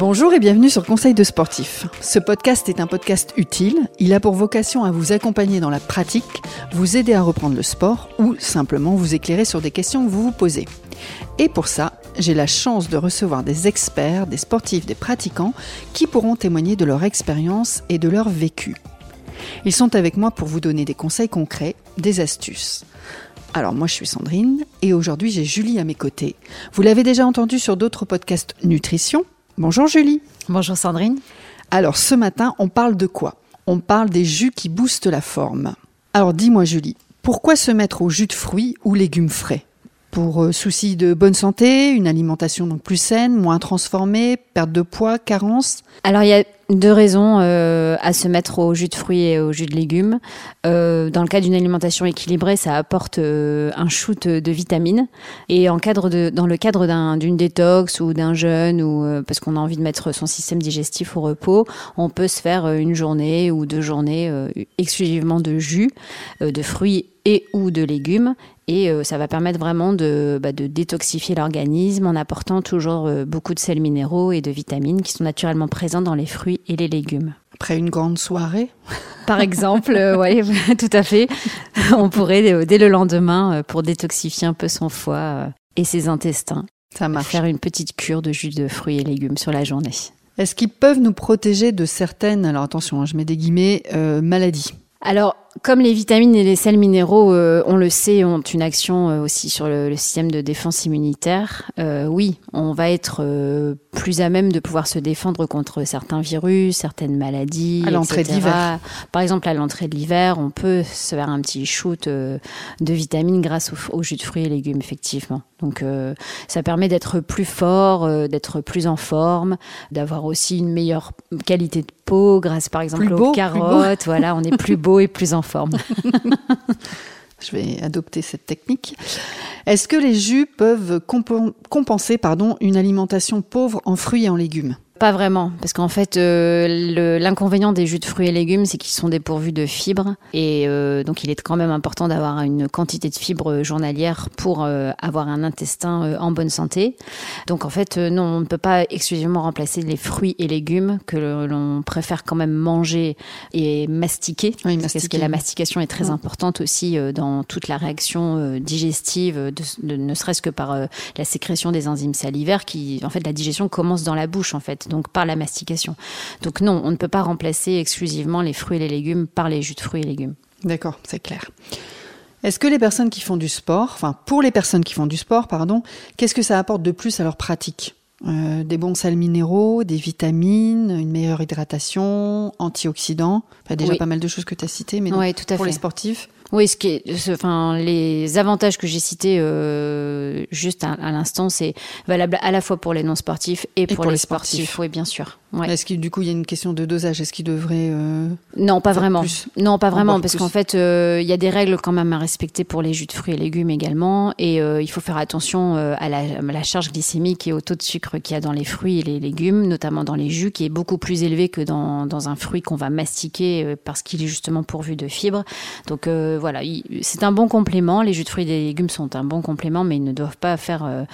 Bonjour et bienvenue sur Conseil de sportif. Ce podcast est un podcast utile. Il a pour vocation à vous accompagner dans la pratique, vous aider à reprendre le sport ou simplement vous éclairer sur des questions que vous vous posez. Et pour ça, j'ai la chance de recevoir des experts, des sportifs, des pratiquants qui pourront témoigner de leur expérience et de leur vécu. Ils sont avec moi pour vous donner des conseils concrets, des astuces. Alors moi je suis Sandrine et aujourd'hui j'ai Julie à mes côtés. Vous l'avez déjà entendu sur d'autres podcasts nutrition. Bonjour Julie. Bonjour Sandrine. Alors ce matin on parle de quoi? On parle des jus qui boostent la forme. Alors dis-moi Julie, pourquoi se mettre au jus de fruits ou légumes frais? Pour euh, souci de bonne santé, une alimentation donc plus saine, moins transformée, perte de poids, carence? Alors il y a deux raisons euh, à se mettre au jus de fruits et au jus de légumes. Euh, dans le cas d'une alimentation équilibrée, ça apporte un shoot de vitamines. Et en cadre de, dans le cadre d'une détox ou d'un jeûne, ou parce qu'on a envie de mettre son système digestif au repos, on peut se faire une journée ou deux journées exclusivement de jus, de fruits et ou de légumes et euh, ça va permettre vraiment de, bah, de détoxifier l'organisme en apportant toujours euh, beaucoup de sels minéraux et de vitamines qui sont naturellement présents dans les fruits et les légumes. Après une grande soirée Par exemple, euh, oui, tout à fait. On pourrait, dès le lendemain, pour détoxifier un peu son foie et ses intestins, ça faire une petite cure de jus de fruits et légumes sur la journée. Est-ce qu'ils peuvent nous protéger de certaines, alors attention, hein, je mets des guillemets, maladies? Alors, comme les vitamines et les sels minéraux, euh, on le sait, ont une action euh, aussi sur le, système de défense immunitaire, euh, oui, on va être plus à même de pouvoir se défendre contre certains virus, certaines maladies. À l'entrée de l'hiver. Par exemple, à l'entrée de l'hiver, on peut se faire un petit shoot de vitamines grâce au, jus de fruits et légumes, effectivement. Donc, ça permet d'être plus fort, d'être plus en forme, d'avoir aussi une meilleure qualité de peau grâce, par exemple, aux carottes. Voilà, on est plus beau et plus en forme. Je vais adopter cette technique. Est-ce que les jus peuvent compenser pardon, une alimentation pauvre en fruits et en légumes? Pas vraiment, parce qu'en fait, euh, l'inconvénient des jus de fruits et légumes, c'est qu'ils sont dépourvus de fibres, et euh, donc il est quand même important d'avoir une quantité de fibres journalière pour euh, avoir un intestin en bonne santé. Donc en fait, non, on ne peut pas exclusivement remplacer les fruits et légumes que l'on préfère quand même manger et mastiquer, parce que la mastication est très importante aussi dans toute la réaction digestive, de, ne serait-ce que par la sécrétion des enzymes salivaires, qui, en fait, la digestion commence dans la bouche, en fait donc par la mastication. Donc non, on ne peut pas remplacer exclusivement les fruits et les légumes par les jus de fruits et légumes. D'accord, c'est clair. Est-ce que les personnes qui font du sport, enfin pour les personnes qui font du sport, pardon, qu'est-ce que ça apporte de plus à leur pratique? Euh, Des bons sels minéraux, des vitamines, une meilleure hydratation, antioxydants, enfin, déjà pas mal de choses que tu as citées, mais pour les sportifs oui, ce qui est, enfin, les avantages que j'ai cités euh, juste à, l'instant, c'est valable à la fois pour les non sportifs et, pour, les, sportifs. Oui, bien sûr. Est-ce qu'il du coup il y a une question de dosage? Est-ce qu'il devrait euh, Non, pas vraiment. Non, pas vraiment, parce qu'en fait, euh, il y a des règles quand même à respecter pour les jus de fruits et légumes également, et euh, il faut faire attention à la, charge glycémique et au taux de sucre qu'il y a dans les fruits et les légumes, notamment dans les jus, qui est beaucoup plus élevé que dans, dans un fruit qu'on va mastiquer parce qu'il est justement pourvu de fibres. Donc voilà, c'est un bon complément. Les jus de fruits et des légumes sont un bon complément, mais ils ne doivent pas faire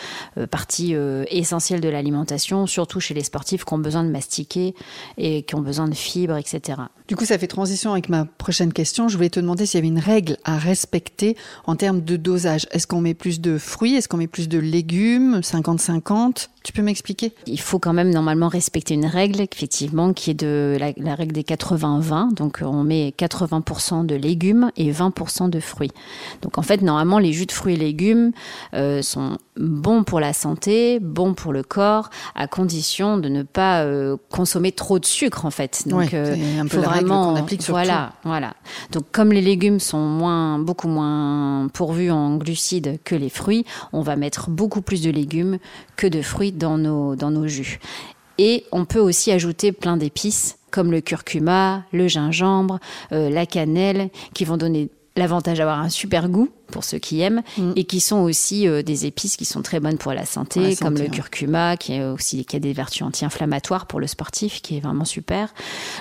partie essentielle de l'alimentation, surtout chez les sportifs qui ont besoin de mastiquer et qui ont besoin de fibres, etc. Du coup, ça fait transition avec ma prochaine question. Je voulais te demander s'il y avait une règle à respecter en termes de dosage. Est-ce qu'on met plus de fruits? Est-ce qu'on met plus de légumes? 50-50 Tu peux m'expliquer? Il faut quand même normalement respecter une règle, effectivement, qui est de la, règle des 80-20. Donc, on met 80% de légumes et 20% de fruits. Donc, en fait, normalement, les jus de fruits et légumes euh, sont bons pour la santé, bons pour le corps, à condition de ne pas euh, consommer trop de sucre, en fait. Donc, euh, un peu vraiment, qu'on applique sur voilà, voilà. Donc comme les légumes sont moins, beaucoup moins pourvus en glucides que les fruits, on va mettre beaucoup plus de légumes que de fruits dans nos, dans nos jus. Et on peut aussi ajouter plein d'épices comme le curcuma, le gingembre, euh, la cannelle, qui vont donner l'avantage d'avoir un super goût pour ceux qui aiment Mm. et qui sont aussi euh, des épices qui sont très bonnes pour la santé, Pour la santé, comme le curcuma qui est aussi qui a des vertus anti-inflammatoires pour le sportif qui est vraiment super.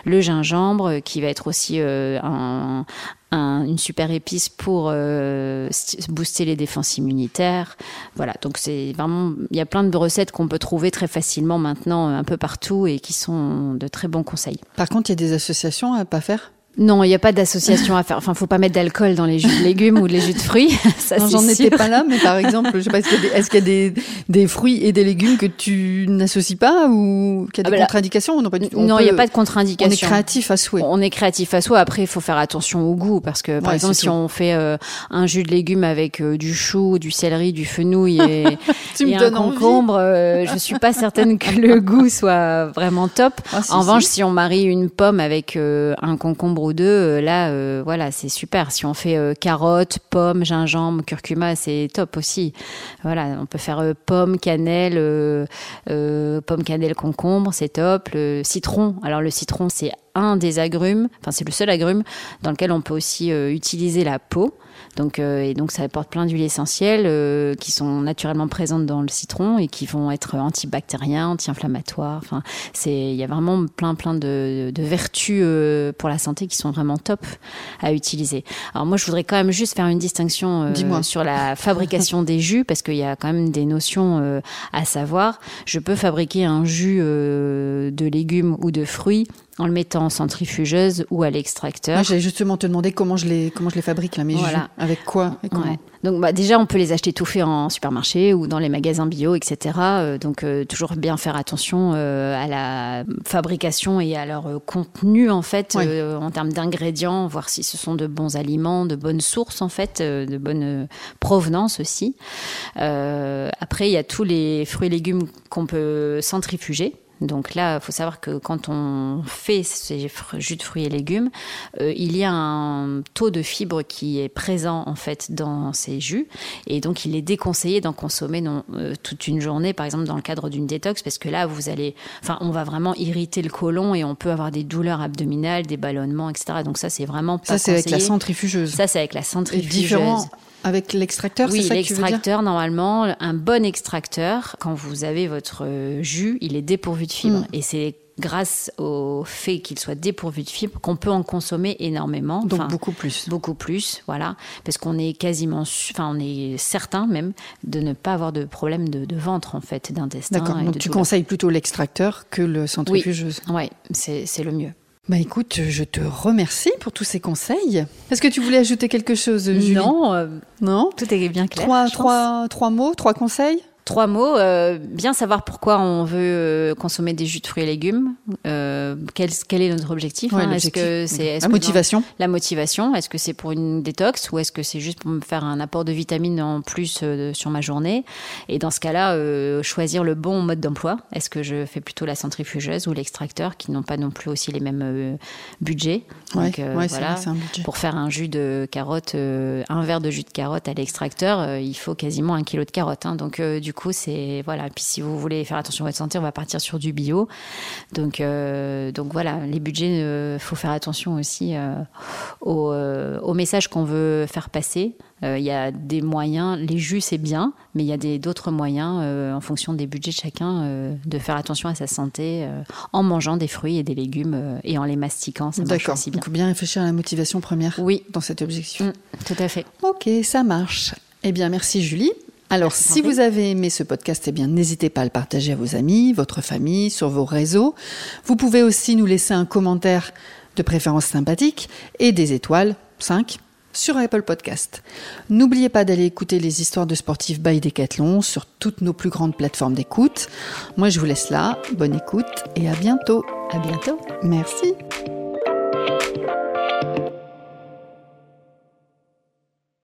Le gingembre euh, qui va être aussi euh, un- un- une super épice pour euh, st- booster les défenses immunitaires. Voilà, donc c'est vraiment il y a plein de recettes qu'on peut trouver très facilement maintenant un peu partout et qui sont de très bons conseils. Par contre, il y a des associations à pas faire? Non, il n'y a pas d'association à faire. Enfin, faut pas mettre d'alcool dans les jus de légumes ou les jus de fruits. Ça, Non, J'en étais pas là, mais par exemple, je sais pas, est-ce qu'il y a, des, est-ce qu'il y a des, des fruits et des légumes que tu n'associes pas ou qu'il y a Ah des bah là- contre-indications Non, il n'y a pas de On est contre-indication. créatif à souhait. On est créatif à soi. Après, il faut faire attention au goût parce que, par Ouais, exemple, si tout. on fait euh, un jus de légumes avec euh, du chou, du céleri, du fenouil et, Tu et un concombre, euh, je suis pas certaine que le goût soit vraiment top. Ah, si, en revanche, si. on marie une pomme avec un concombre deux, euh, là, euh, voilà, c'est super. Si on fait euh, carottes, pommes, gingembre, curcuma, c'est top aussi. Voilà, on peut faire euh, pomme, cannelle, euh, euh, pomme, cannelle, concombre, c'est top. Le citron, alors le citron, c'est un des agrumes, enfin c'est le seul agrume dans lequel on peut aussi utiliser la peau. Donc, euh, et donc ça apporte plein d'huiles essentielles euh, qui sont naturellement présentes dans le citron et qui vont être antibactériens, anti-inflammatoires. Enfin, c'est il y a vraiment plein plein de, de vertus euh, pour la santé qui sont vraiment top à utiliser. Alors moi je voudrais quand même juste faire une distinction euh, sur la fabrication des jus parce qu'il y a quand même des notions euh, à savoir. Je peux fabriquer un jus euh, de légumes ou de fruits en le mettant en centrifugeuse ou à l'extracteur. Moi, j'allais justement te demander comment je les, comment je les fabrique, là, mes Voilà. jus. Avec quoi et comment Ouais. Donc bah, déjà, on peut les acheter tout faits en supermarché ou dans les magasins bio, etc. Euh, donc euh, toujours bien faire attention euh, à la fabrication et à leur contenu en fait, en termes d'ingrédients, voir si ce sont de bons aliments, de bonnes sources en fait, de bonne provenance aussi. Euh, après, il y a tous les fruits et légumes qu'on peut centrifuger. Donc là, il faut savoir que quand on fait ces jus de fruits et légumes, euh, il y a un taux de fibre qui est présent en fait dans ces jus, et donc il est déconseillé d'en consommer non, euh, toute une journée, par exemple dans le cadre d'une détox, parce que là vous allez, enfin, on va vraiment irriter le côlon et on peut avoir des douleurs abdominales, des ballonnements, etc. Donc ça, c'est vraiment pas Ça, c'est avec la centrifugeuse. Ça, c'est avec la Et centrifugeuse. différent avec l'extracteur, Oui, c'est ça que tu veux dire? l'extracteur, normalement, un bon extracteur, quand vous avez votre euh, jus, il est dépourvu de fibres. Mm. Et c'est grâce au fait qu'il soit dépourvu de fibres qu'on peut en consommer énormément. Donc Enfin, beaucoup plus. Beaucoup plus, voilà, parce qu'on est quasiment, enfin on est certain même de ne pas avoir de problème de, de ventre en fait, d'intestin. D'accord. Donc tu douleur. conseilles plutôt l'extracteur que le centrifugeuse. Ouais, c'est c'est le mieux. Bah écoute, je te remercie pour tous ces conseils. Est-ce que tu voulais ajouter quelque chose, Julie? Non, Non? tout est bien clair. Trois, pense. trois, trois mots, trois conseils? Trois mots. euh, bien savoir pourquoi on veut euh, consommer des jus de fruits et légumes. Euh, quel, quel est notre objectif Ouais, hein? Est-ce que c'est est-ce La que dans- motivation la motivation Est-ce que c'est pour une détox ou est-ce que c'est juste pour me faire un apport de vitamines en plus euh, sur ma journée? Et dans ce cas-là, euh, choisir le bon mode d'emploi. Est-ce que je fais plutôt la centrifugeuse ou l'extracteur qui n'ont pas non plus aussi les mêmes euh, budgets? Ouais, Donc, ouais, voilà. vrai, c'est un budget. Pour faire un jus de carotte, euh, un verre de jus de carotte à l'extracteur, il faut quasiment un kilo de carottes. hein. Donc du coup, c'est voilà. Puis si vous voulez faire attention à votre santé, on va partir sur du bio. Donc euh, donc voilà, les budgets, euh, faut faire attention aussi euh, au, euh, au message qu'on veut faire passer. Euh, Il y a des moyens, les jus c'est bien, mais il y a d'autres moyens euh, en fonction des budgets de chacun euh, de faire attention à sa santé euh, en mangeant des fruits et des légumes euh, et en les mastiquant. D'accord. bien. Donc bien réfléchir à la motivation première Oui, dans cet objectif. Mm, tout à fait. Ok, ça marche. Eh bien, merci Julie. Alors, si vous avez aimé ce podcast, eh bien, n'hésitez pas à le partager à vos amis, votre famille, sur vos réseaux. Vous pouvez aussi nous laisser un commentaire de préférence sympathique et des étoiles, 5, sur Apple Podcast. N'oubliez pas d'aller écouter les histoires de sportifs by Decathlon sur toutes nos plus grandes plateformes d'écoute. Moi, je vous laisse là. Bonne écoute et à bientôt. À bientôt. Merci.